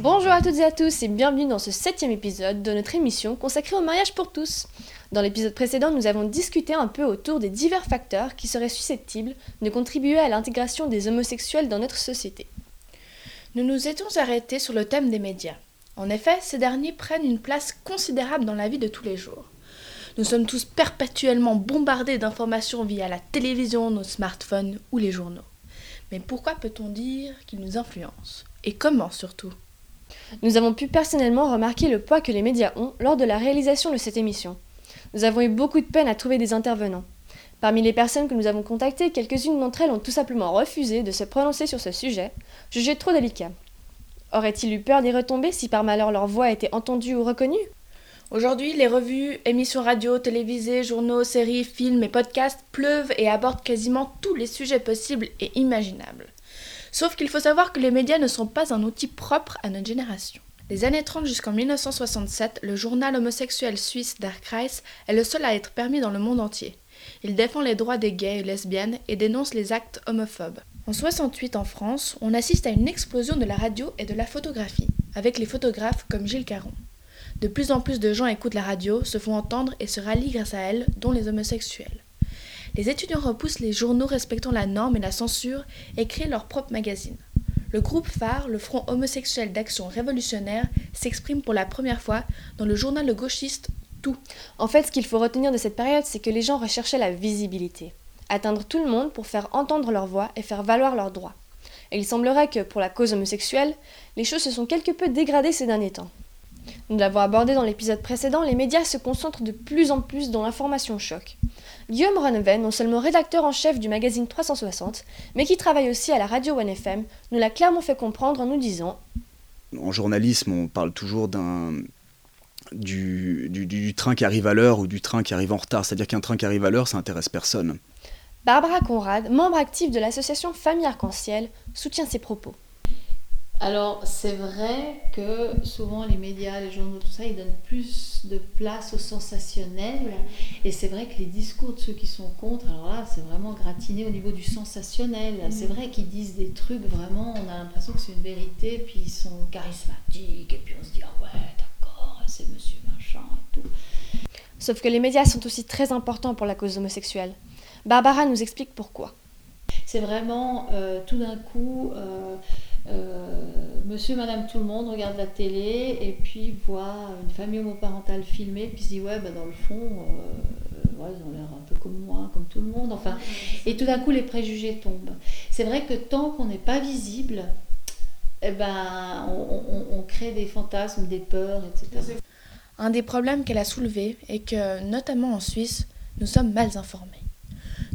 Bonjour à toutes et à tous et bienvenue dans ce septième épisode de notre émission consacrée au mariage pour tous. Dans l'épisode précédent, nous avons discuté un peu autour des divers facteurs qui seraient susceptibles de contribuer à l'intégration des homosexuels dans notre société. Nous nous étions arrêtés sur le thème des médias. En effet, ces derniers prennent une place considérable dans la vie de tous les jours. Nous sommes tous perpétuellement bombardés d'informations via la télévision, nos smartphones ou les journaux. Mais pourquoi peut-on dire qu'ils nous influencent? Et comment surtout? Nous avons pu personnellement remarquer le poids que les médias ont lors de la réalisation de cette émission. Nous avons eu beaucoup de peine à trouver des intervenants. Parmi les personnes que nous avons contactées, quelques-unes d'entre elles ont tout simplement refusé de se prononcer sur ce sujet, jugé trop délicat. Auraient-ils eu peur d'y retomber si par malheur leur voix était entendue ou reconnue? Aujourd'hui, les revues, émissions radio, télévisées, journaux, séries, films et podcasts pleuvent et abordent quasiment tous les sujets possibles et imaginables. Sauf qu'il faut savoir que les médias ne sont pas un outil propre à notre génération. Les années 30 jusqu'en 1967, le journal homosexuel suisse Der Kreis est le seul à être permis dans le monde entier. Il défend les droits des gays et lesbiennes et dénonce les actes homophobes. En 68 en France, on assiste à une explosion de la radio et de la photographie, avec les photographes comme Gilles Caron. De plus en plus de gens écoutent la radio, se font entendre et se rallient grâce à elle, dont les homosexuels. Les étudiants repoussent les journaux respectant la norme et la censure et créent leur propre magazine. Le groupe phare, le Front homosexuel d'action révolutionnaire, s'exprime pour la première fois dans le journal gauchiste Tout. En fait, ce qu'il faut retenir de cette période, c'est que les gens recherchaient la visibilité. Atteindre tout le monde pour faire entendre leur voix et faire valoir leurs droits. Et il semblerait que, pour la cause homosexuelle, les choses se sont quelque peu dégradées ces derniers temps. Nous l'avons abordé dans l'épisode précédent, les médias se concentrent de plus en plus dans l'information choc. Guillaume Reneven, non seulement rédacteur en chef du magazine 360, mais qui travaille aussi à la radio OneFM, nous l'a clairement fait comprendre en nous disant En journalisme, on parle toujours d'un du, du, du, train qui arrive à l'heure ou du train qui arrive en retard. C'est-à-dire qu'un train qui arrive à l'heure, ça intéresse personne. Barbara Conrad, membre active de l'association Famille Arc-en-Ciel, soutient ces propos. Alors, c'est vrai que souvent les médias, les journaux, tout ça, ils donnent plus de place au sensationnel. Et c'est vrai que les discours de ceux qui sont contre, alors là, c'est vraiment gratiné au niveau du sensationnel. Mm. C'est vrai qu'ils disent des trucs vraiment, on a l'impression que c'est une vérité, puis ils sont charismatiques, et puis on se dit, ah ouais, d'accord, c'est monsieur machin et tout. Sauf que les médias sont aussi très importants pour la cause homosexuelle. Barbara nous explique pourquoi. C'est vraiment euh, tout d'un coup. Euh, euh, monsieur, madame, tout le monde regarde la télé et puis voit une famille homoparentale filmée, puis se dit ouais, bah, dans le fond, euh, ouais, ils ont l'air un peu comme moi, comme tout le monde. Enfin, et tout d'un coup, les préjugés tombent. C'est vrai que tant qu'on n'est pas visible, eh ben, on, on, crée des fantasmes, des peurs, etc. Un des problèmes qu'elle a soulevé est que, notamment en Suisse, nous sommes mal informés.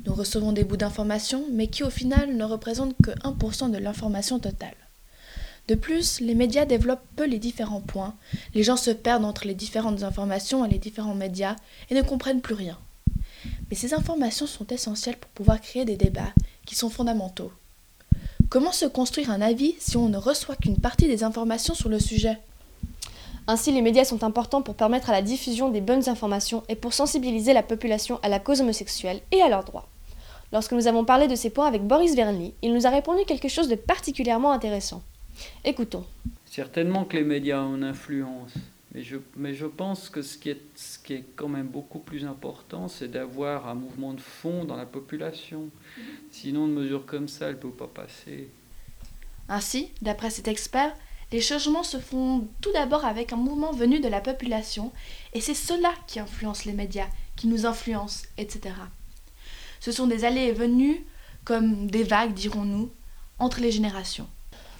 Nous recevons des bouts d'informations, mais qui au final ne représentent que 1% de l'information totale. De plus, les médias développent peu les différents points, les gens se perdent entre les différentes informations et les différents médias et ne comprennent plus rien. Mais ces informations sont essentielles pour pouvoir créer des débats qui sont fondamentaux. Comment se construire un avis si on ne reçoit qu'une partie des informations sur le sujet? Ainsi, les médias sont importants pour permettre à la diffusion des bonnes informations et pour sensibiliser la population à la cause homosexuelle et à leurs droits. Lorsque nous avons parlé de ces points avec Boris Vernly, il nous a répondu quelque chose de particulièrement intéressant. Écoutons. Certainement que les médias ont une influence, mais je, mais je pense que ce qui, est, ce qui est quand même beaucoup plus important, c'est d'avoir un mouvement de fond dans la population. Sinon, une mesure comme ça, elle ne peut pas passer. Ainsi, d'après cet expert, les changements se font tout d'abord avec un mouvement venu de la population, et c'est cela qui influence les médias, qui nous influence, etc. Ce sont des allées et venues, comme des vagues, dirons-nous, entre les générations.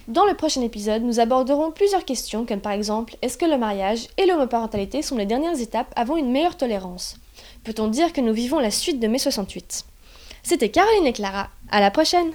Dans le prochain épisode, nous aborderons plusieurs questions comme par exemple est-ce que le mariage et l'homoparentalité sont les dernières étapes avant une meilleure tolérance? Peut-on dire que nous vivons la suite de mai 68 C'était Caroline et Clara, à la prochaine